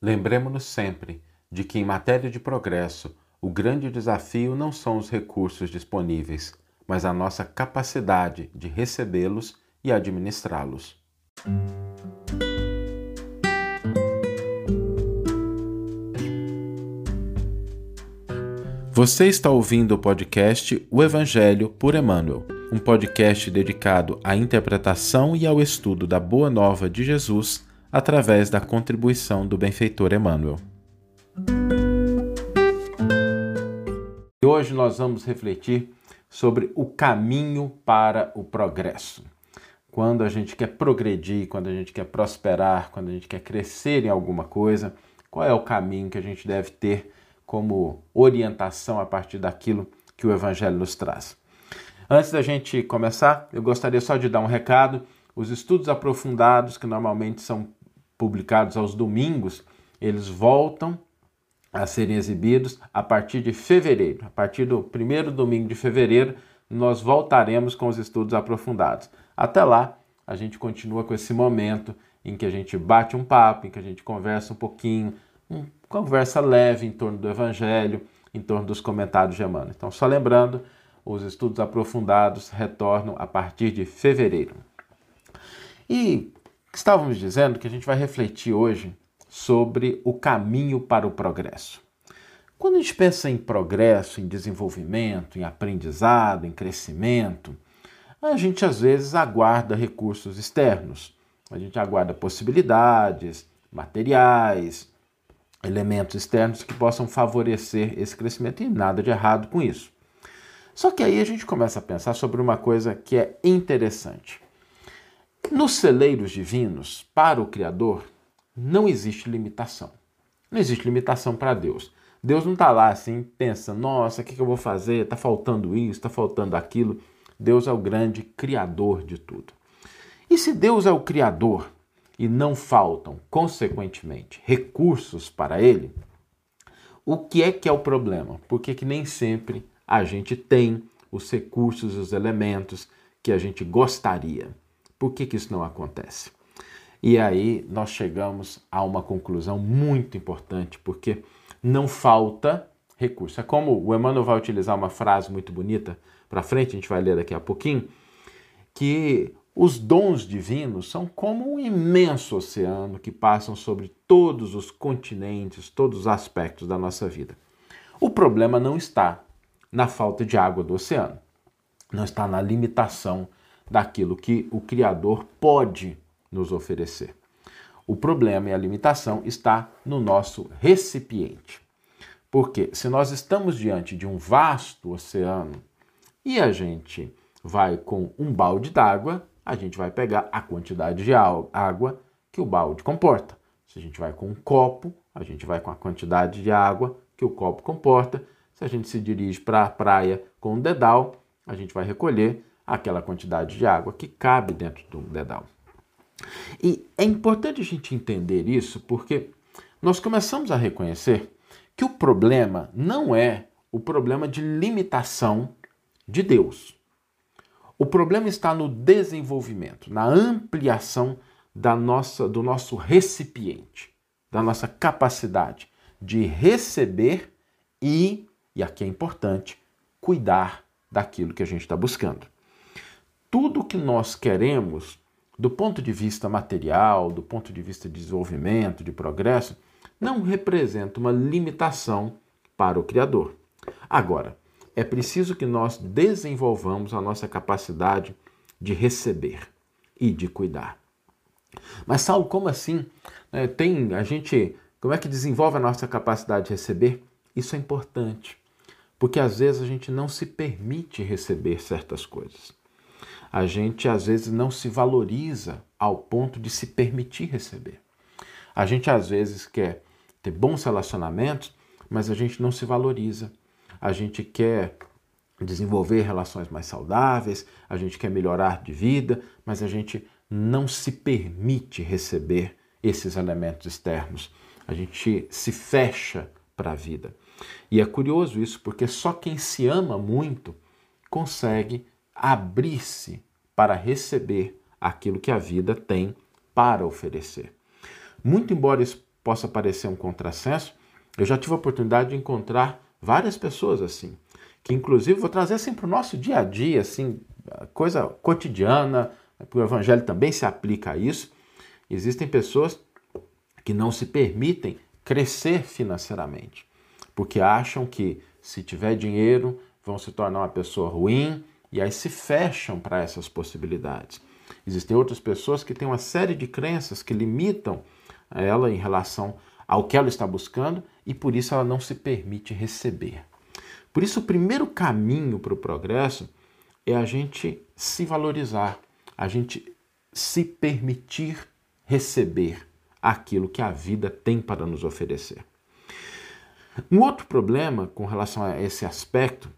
Lembremos-nos sempre de que, em matéria de progresso, o grande desafio não são os recursos disponíveis, mas a nossa capacidade de recebê-los e administrá-los. Você está ouvindo o podcast O Evangelho por Emmanuel, um podcast dedicado à interpretação e ao estudo da Boa Nova de Jesus através da contribuição do benfeitor Emmanuel. E hoje nós vamos refletir sobre o caminho para o progresso. Quando a gente quer progredir, quando a gente quer prosperar, quando a gente quer crescer em alguma coisa, qual é o caminho que a gente deve ter como orientação a partir daquilo que o Evangelho nos traz? Antes da gente começar, eu gostaria só de dar um recado. Os estudos aprofundados, que normalmente são publicados aos domingos, eles voltam a serem exibidos a partir de fevereiro. A partir do primeiro domingo de fevereiro, nós voltaremos com os estudos aprofundados. Até lá, a gente continua com esse momento em que a gente bate um papo, em que a gente conversa um pouquinho, uma conversa leve em torno do Evangelho, em torno dos comentários de Emmanuel. Então, só lembrando, os estudos aprofundados retornam a partir de fevereiro. E Estávamos dizendo que a gente vai refletir hoje sobre o caminho para o progresso. Quando a gente pensa em progresso, em desenvolvimento, em aprendizado, em crescimento, a gente às vezes aguarda recursos externos. A gente aguarda possibilidades, materiais, elementos externos que possam favorecer esse crescimento e nada de errado com isso. Só que aí a gente começa a pensar sobre uma coisa que é interessante. Nos celeiros divinos, para o Criador, não existe limitação. Não existe limitação para Deus. Deus não está lá assim, pensa, nossa, o que, que eu vou fazer? Está faltando isso, está faltando aquilo. Deus é o grande Criador de tudo. E se Deus é o Criador e não faltam, consequentemente, recursos para Ele, o que é que é o problema? Porque que nem sempre a gente tem os recursos, os elementos que a gente gostaria. Por que, que isso não acontece? E aí nós chegamos a uma conclusão muito importante, porque não falta recurso. É como o Emmanuel vai utilizar uma frase muito bonita para frente, a gente vai ler daqui a pouquinho, que os dons divinos são como um imenso oceano que passam sobre todos os continentes, todos os aspectos da nossa vida. O problema não está na falta de água do oceano, não está na limitação daquilo que o Criador pode nos oferecer. O problema e a limitação está no nosso recipiente. Porque se nós estamos diante de um vasto oceano e a gente vai com um balde d'água, a gente vai pegar a quantidade de água que o balde comporta. Se a gente vai com um copo, a gente vai com a quantidade de água que o copo comporta. Se a gente se dirige para a praia com um dedal, a gente vai recolher aquela quantidade de água que cabe dentro do dedal. E é importante a gente entender isso porque nós começamos a reconhecer que o problema não é o problema de limitação de Deus. O problema está no desenvolvimento, na ampliação da nossa, do nosso recipiente, da nossa capacidade de receber e, e aqui é importante, cuidar daquilo que a gente está buscando tudo que nós queremos, do ponto de vista material, do ponto de vista de desenvolvimento, de progresso, não representa uma limitação para o Criador. Agora, é preciso que nós desenvolvamos a nossa capacidade de receber e de cuidar. Mas Saulo, como assim? É, tem a gente, como é que desenvolve a nossa capacidade de receber? Isso é importante, porque às vezes a gente não se permite receber certas coisas a gente às vezes não se valoriza ao ponto de se permitir receber. A gente às vezes quer ter bons relacionamentos, mas a gente não se valoriza. A gente quer desenvolver relações mais saudáveis, a gente quer melhorar de vida, mas a gente não se permite receber esses elementos externos. A gente se fecha para a vida. E é curioso isso, porque só quem se ama muito consegue abrir-se para receber aquilo que a vida tem para oferecer. Muito embora isso possa parecer um contrassenso, eu já tive a oportunidade de encontrar várias pessoas assim, que inclusive vou trazer assim para o nosso dia a dia, assim, coisa cotidiana, o evangelho também se aplica a isso. Existem pessoas que não se permitem crescer financeiramente, porque acham que se tiver dinheiro vão se tornar uma pessoa ruim e aí se fecham para essas possibilidades. Existem outras pessoas que têm uma série de crenças que limitam ela em relação ao que ela está buscando e por isso ela não se permite receber. Por isso, o primeiro caminho para o progresso é a gente se valorizar, a gente se permitir receber aquilo que a vida tem para nos oferecer. Um outro problema com relação a esse aspecto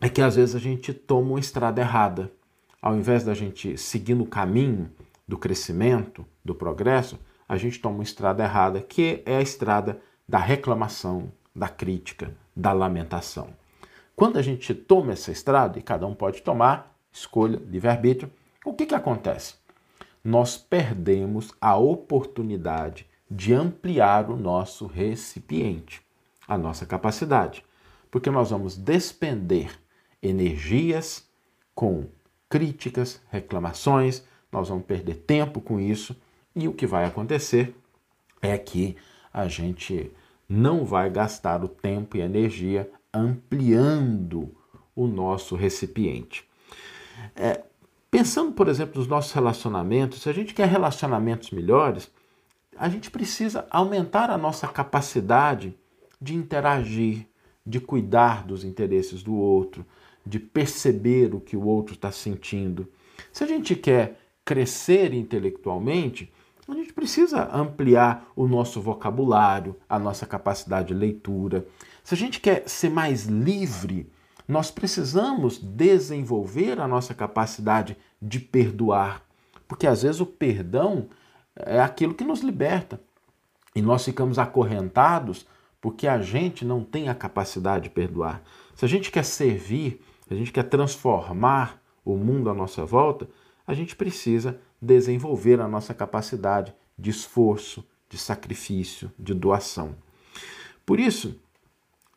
é que às vezes a gente toma uma estrada errada. Ao invés da gente seguir no caminho do crescimento, do progresso, a gente toma uma estrada errada, que é a estrada da reclamação, da crítica, da lamentação. Quando a gente toma essa estrada, e cada um pode tomar, escolha, livre-arbítrio, o que, que acontece? Nós perdemos a oportunidade de ampliar o nosso recipiente, a nossa capacidade, porque nós vamos despender energias com críticas, reclamações, nós vamos perder tempo com isso e o que vai acontecer é que a gente não vai gastar o tempo e energia ampliando o nosso recipiente. É, pensando, por exemplo, nos nossos relacionamentos, se a gente quer relacionamentos melhores, a gente precisa aumentar a nossa capacidade de interagir, de cuidar dos interesses do outro, de perceber o que o outro está sentindo. Se a gente quer crescer intelectualmente, a gente precisa ampliar o nosso vocabulário, a nossa capacidade de leitura. Se a gente quer ser mais livre, nós precisamos desenvolver a nossa capacidade de perdoar, porque às vezes o perdão é aquilo que nos liberta e nós ficamos acorrentados porque a gente não tem a capacidade de perdoar. Se a gente quer servir, se a gente quer transformar o mundo à nossa volta, a gente precisa desenvolver a nossa capacidade de esforço, de sacrifício, de doação. Por isso,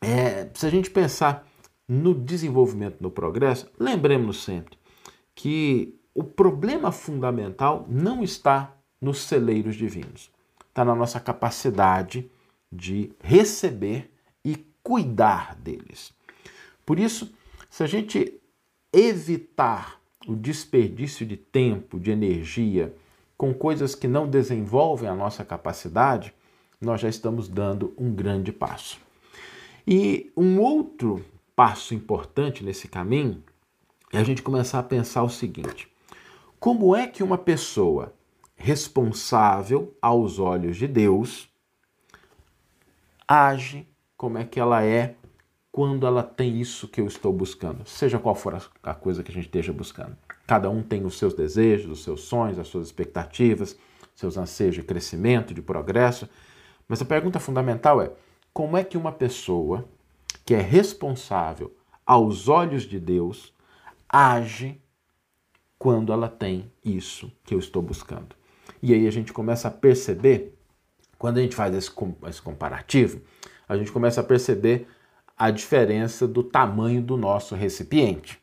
é, se a gente pensar no desenvolvimento, no progresso, lembremos sempre que o problema fundamental não está nos celeiros divinos, está na nossa capacidade de receber e cuidar deles. Por isso, se a gente evitar o desperdício de tempo, de energia com coisas que não desenvolvem a nossa capacidade, nós já estamos dando um grande passo. E um outro passo importante nesse caminho é a gente começar a pensar o seguinte: como é que uma pessoa responsável aos olhos de Deus age, como é que ela é quando ela tem isso que eu estou buscando, seja qual for a coisa que a gente esteja buscando. Cada um tem os seus desejos, os seus sonhos, as suas expectativas, seus anseios de crescimento, de progresso. Mas a pergunta fundamental é: como é que uma pessoa que é responsável aos olhos de Deus age quando ela tem isso que eu estou buscando? E aí a gente começa a perceber, quando a gente faz esse, comparativo, a gente começa a perceber a diferença do tamanho do nosso recipiente.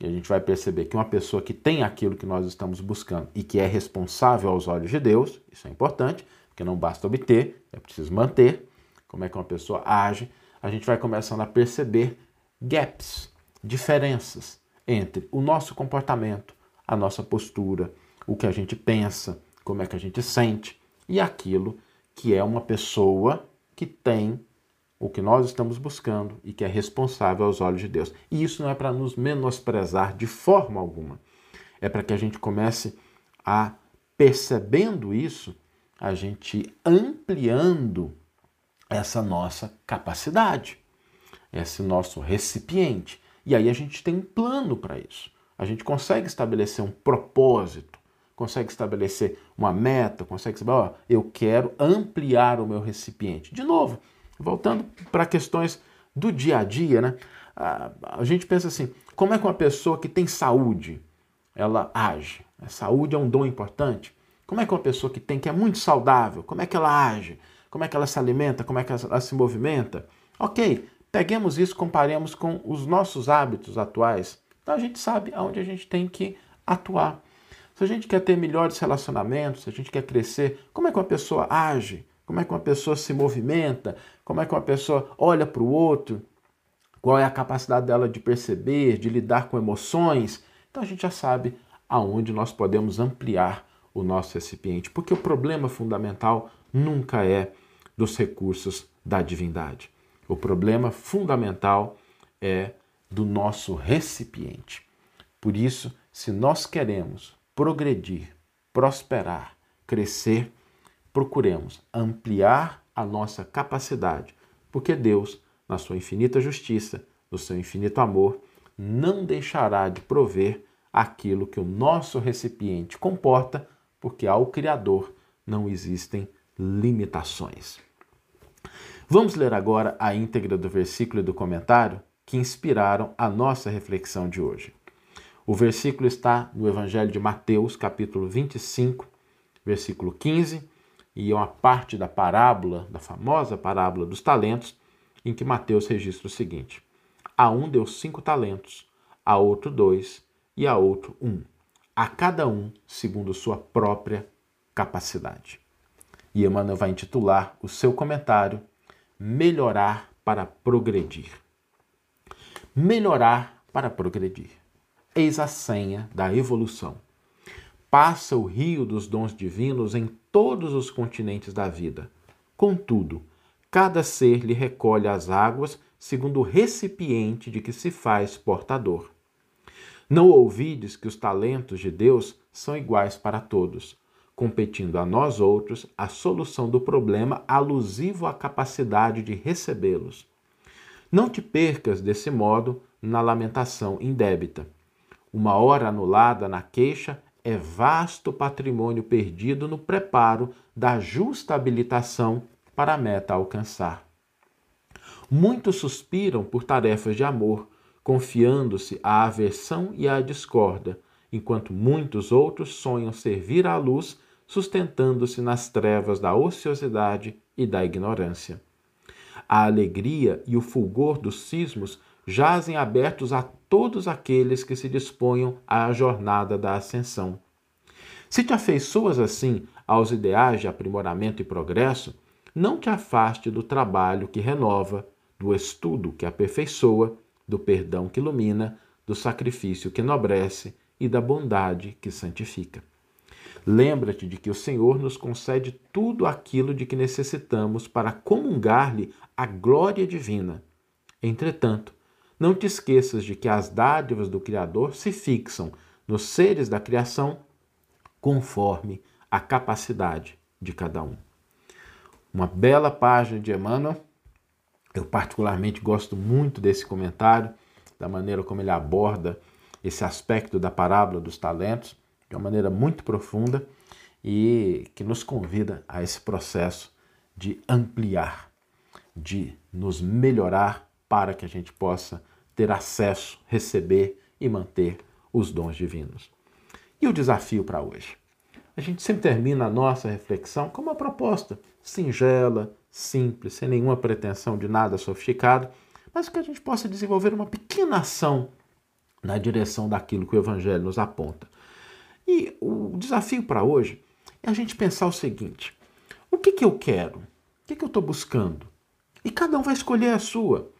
E a gente vai perceber que uma pessoa que tem aquilo que nós estamos buscando e que é responsável aos olhos de Deus, isso é importante, porque não basta obter, é preciso manter. Como é que uma pessoa age? A gente vai começando a perceber gaps, diferenças entre o nosso comportamento, a nossa postura, o que a gente pensa, como é que a gente sente e aquilo que é uma pessoa que tem o que nós estamos buscando e que é responsável aos olhos de Deus. E isso não é para nos menosprezar de forma alguma. É para que a gente comece a, percebendo isso, a gente ampliando essa nossa capacidade, esse nosso recipiente. E aí a gente tem um plano para isso. A gente consegue estabelecer um propósito, consegue estabelecer uma meta, consegue saber, ó, eu quero ampliar o meu recipiente. De novo, Voltando para questões do dia a dia, né? A, a, gente pensa assim: como é que uma pessoa que tem saúde ela age? A saúde é um dom importante. Como é que uma pessoa que tem que é muito saudável, como é que ela age? como é que ela se alimenta, como é que ela se movimenta. Ok, peguemos isso, comparemos com os nossos hábitos atuais. Então a gente sabe aonde a gente tem que atuar. Se a gente quer ter melhores relacionamentos, se a gente quer crescer, como é que uma pessoa age? Como é que uma pessoa se movimenta? Como é que uma pessoa olha para o outro? Qual é a capacidade dela de perceber, de lidar com emoções? Então a gente já sabe aonde nós podemos ampliar o nosso recipiente, porque o problema fundamental nunca é dos recursos da divindade. O problema fundamental é do nosso recipiente. Por isso, se nós queremos progredir, prosperar, crescer, procuremos ampliar a nossa capacidade, porque Deus, na sua infinita justiça, no seu infinito amor, não deixará de prover aquilo que o nosso recipiente comporta, porque ao Criador não existem limitações. Vamos ler agora a íntegra do versículo e do comentário que inspiraram a nossa reflexão de hoje. O versículo está no Evangelho de Mateus, capítulo 25, versículo 15, e é uma parte da parábola, da famosa parábola dos talentos, em que Mateus registra o seguinte: A um deu cinco talentos, a outro dois e a outro um, a cada um segundo sua própria capacidade. E Emmanuel vai intitular o seu comentário Melhorar para Progredir. Melhorar para progredir. Eis a senha da evolução. Passa o rio dos dons divinos em todos os continentes da vida. Contudo, cada ser lhe recolhe as águas segundo o recipiente de que se faz portador. Não ouvides que os talentos de Deus são iguais para todos, competindo a nós outros a solução do problema alusivo à capacidade de recebê-los. Não te percas desse modo na lamentação indébita. Uma hora anulada na queixa é vasto patrimônio perdido no preparo da justa habilitação para a meta a alcançar. Muitos suspiram por tarefas de amor, confiando-se à aversão e à discórdia, enquanto muitos outros sonham servir à luz, sustentando-se nas trevas da ociosidade e da ignorância. A alegria e o fulgor dos cismos jazem abertos a todos aqueles que se disponham à jornada da ascensão. Se te afeiçoas assim aos ideais de aprimoramento e progresso, não te afaste do trabalho que renova, do estudo que aperfeiçoa do perdão que ilumina, do sacrifício que enobrece e da bondade que santifica. Lembra-te de que o Senhor nos concede tudo aquilo de que necessitamos para comungar-lhe a glória divina. Entretanto, não te esqueças de que as dádivas do Criador se fixam nos seres da criação conforme a capacidade de cada um. Uma bela página de Emmanuel eu, particularmente, gosto muito desse comentário, da maneira como ele aborda esse aspecto da parábola dos talentos, de uma maneira muito profunda e que nos convida a esse processo de ampliar, de nos melhorar para que a gente possa ter acesso, receber e manter os dons divinos. E o desafio para hoje? A gente sempre termina a nossa reflexão com uma proposta singela, simples, sem nenhuma pretensão de nada sofisticado, mas que a gente possa desenvolver uma pequena ação na direção daquilo que o Evangelho nos aponta. E o desafio para hoje é a gente pensar o seguinte: o que, que eu quero? O que, que eu estou buscando? E cada um vai escolher a sua,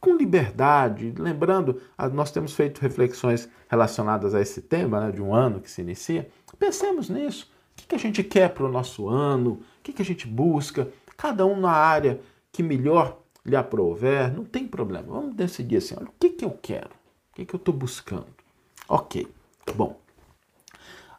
com liberdade. Lembrando, nós temos feito reflexões relacionadas a esse tema, né, de um ano que se inicia. Pensemos nisso. O que, a gente quer para o nosso ano? O que, a gente busca? cada um na área que melhor lhe aprouver, não tem problema. Vamos decidir assim, olha, o que, que eu quero? O que, que eu estou buscando? Ok, bom.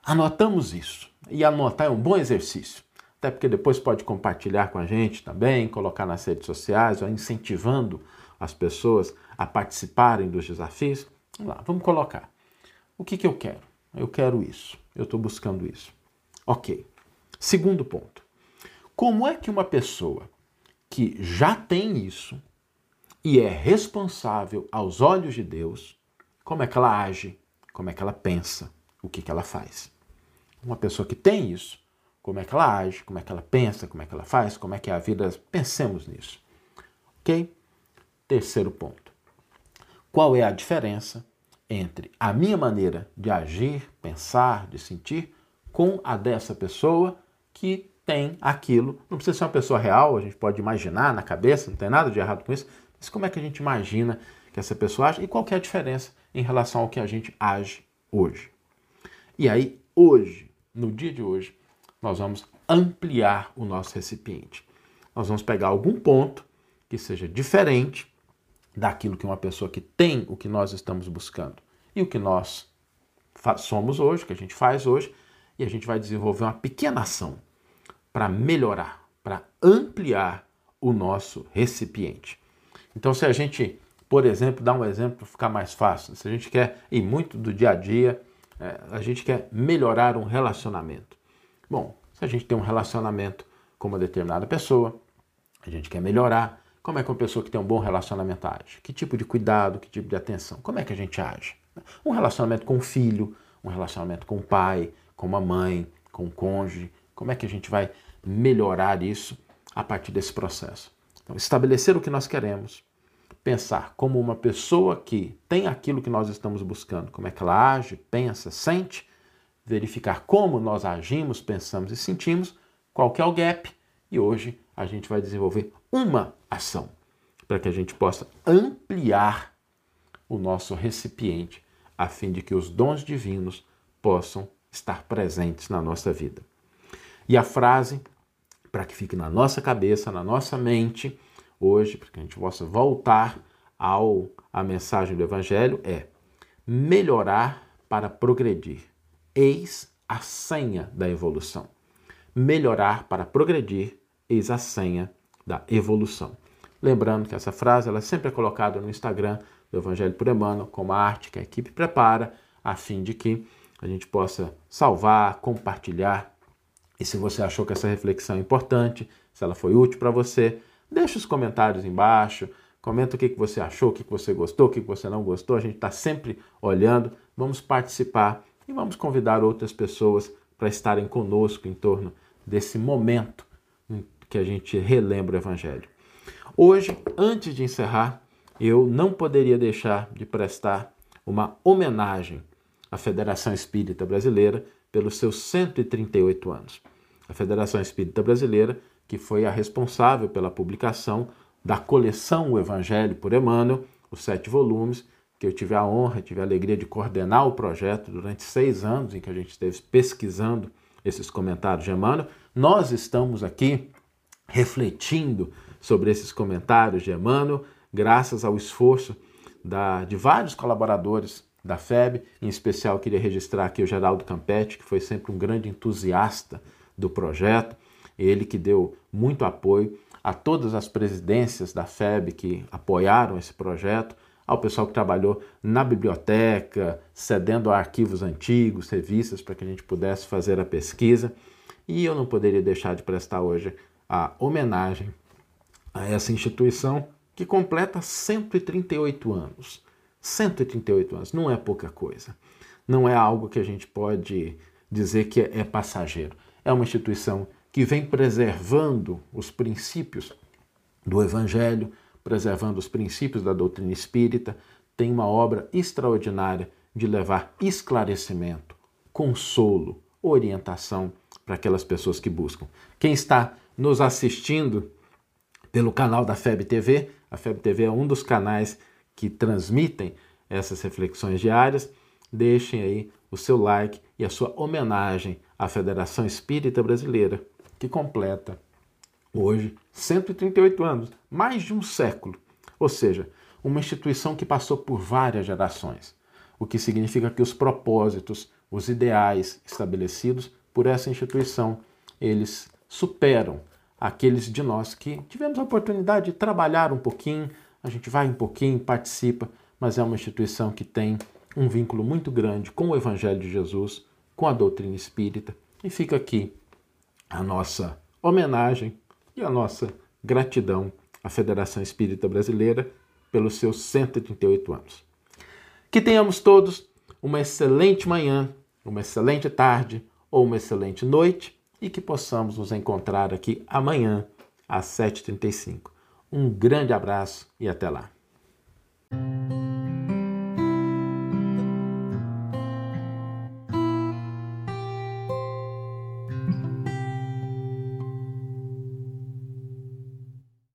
Anotamos isso. E anotar é um bom exercício. Até porque depois pode compartilhar com a gente também, colocar nas redes sociais, incentivando as pessoas a participarem dos desafios. Vamos lá, vamos colocar. O que, que eu quero? Eu quero isso. Eu estou buscando isso. Ok. Segundo ponto. Como é que uma pessoa que já tem isso e é responsável aos olhos de Deus, como é que ela age, como é que ela pensa, o que, que ela faz? Uma pessoa que tem isso, como é que ela age, como é que ela pensa, como é que ela faz, como é que é a vida. Pensemos nisso. Ok? Terceiro ponto. Qual é a diferença entre a minha maneira de agir, pensar, de sentir, com a dessa pessoa que tem aquilo. Não precisa ser uma pessoa real, a gente pode imaginar na cabeça, não tem nada de errado com isso, mas como é que a gente imagina que essa pessoa age e qual é a diferença em relação ao que a gente age hoje. E aí, hoje, no dia de hoje, nós vamos ampliar o nosso recipiente. Nós vamos pegar algum ponto que seja diferente daquilo que uma pessoa que tem o que nós estamos buscando e o que nós somos hoje, o que a gente faz hoje, e a gente vai desenvolver uma pequena ação para melhorar, para ampliar o nosso recipiente. Então, se a gente, por exemplo, dá um exemplo para ficar mais fácil, se a gente quer ir muito do dia a dia, é, a gente quer melhorar um relacionamento. Bom, se a gente tem um relacionamento com uma determinada pessoa, a gente quer melhorar. Como é que uma pessoa que tem um bom relacionamento age? Que tipo de cuidado, que tipo de atenção? Como é que a gente age? Um relacionamento com o filho, um relacionamento com o pai, com uma mãe, com o cônjuge, como é que a gente vai melhorar isso a partir desse processo? Então, estabelecer o que nós queremos, pensar como uma pessoa que tem aquilo que nós estamos buscando, como é que ela age, pensa, sente, verificar como nós agimos, pensamos e sentimos, qual que é o gap, e hoje a gente vai desenvolver uma ação para que a gente possa ampliar o nosso recipiente, a fim de que os dons divinos possam estar presentes na nossa vida. E a frase, para que fique na nossa cabeça, na nossa mente, hoje, para que a gente possa voltar ao a mensagem do Evangelho, é melhorar para progredir. Eis a senha da evolução. Melhorar para progredir, eis a senha da evolução. Lembrando que essa frase ela sempre é colocada no Instagram do Evangelho por Emmanuel, como a arte que a equipe prepara, a fim de que a gente possa salvar, compartilhar e se você achou que essa reflexão é importante, se ela foi útil para você, deixe os comentários embaixo, comenta o que, você achou, o que, você gostou, o que você não gostou. A gente está sempre olhando, vamos participar e vamos convidar outras pessoas para estarem conosco em torno desse momento que a gente relembra o Evangelho. Hoje, antes de encerrar, eu não poderia deixar de prestar uma homenagem à Federação Espírita Brasileira pelos seus 138 anos. A Federação Espírita Brasileira, que foi a responsável pela publicação da coleção O Evangelho por Emmanuel, os sete volumes, que eu tive a honra, tive a alegria de coordenar o projeto durante seis anos em que a gente esteve pesquisando esses comentários de Emmanuel. Nós estamos aqui refletindo sobre esses comentários de Emmanuel, graças ao esforço da, de vários colaboradores da FEB, em especial queria registrar aqui o Geraldo Campetti, que foi sempre um grande entusiasta do projeto, ele que deu muito apoio a todas as presidências da FEB que apoiaram esse projeto, ao pessoal que trabalhou na biblioteca, cedendo a arquivos antigos, revistas, para que a gente pudesse fazer a pesquisa. E eu não poderia deixar de prestar hoje a homenagem a essa instituição que completa 138 anos. 138 anos não é pouca coisa. Não é algo que a gente pode dizer que é passageiro. É uma instituição que vem preservando os princípios do Evangelho, preservando os princípios da doutrina espírita, tem uma obra extraordinária de levar esclarecimento, consolo, orientação para aquelas pessoas que buscam. Quem está nos assistindo pelo canal da FEB TV, a FEB TV é um dos canais que transmitem essas reflexões diárias, deixem aí o seu like e a sua homenagem à Federação Espírita Brasileira, que completa hoje 138 anos, mais de um século. Ou seja, uma instituição que passou por várias gerações, o que significa que os propósitos, os ideais estabelecidos por essa instituição, eles superam aqueles de nós que tivemos a oportunidade de trabalhar um pouquinho, a gente vai um pouquinho, participa, mas é uma instituição que tem um vínculo muito grande com o Evangelho de Jesus, com a doutrina espírita, e fica aqui a nossa homenagem e a nossa gratidão à Federação Espírita Brasileira pelos seus 138 anos. Que tenhamos todos uma excelente manhã, uma excelente tarde ou uma excelente noite e que possamos nos encontrar aqui amanhã às 7h35. Um grande abraço e até lá.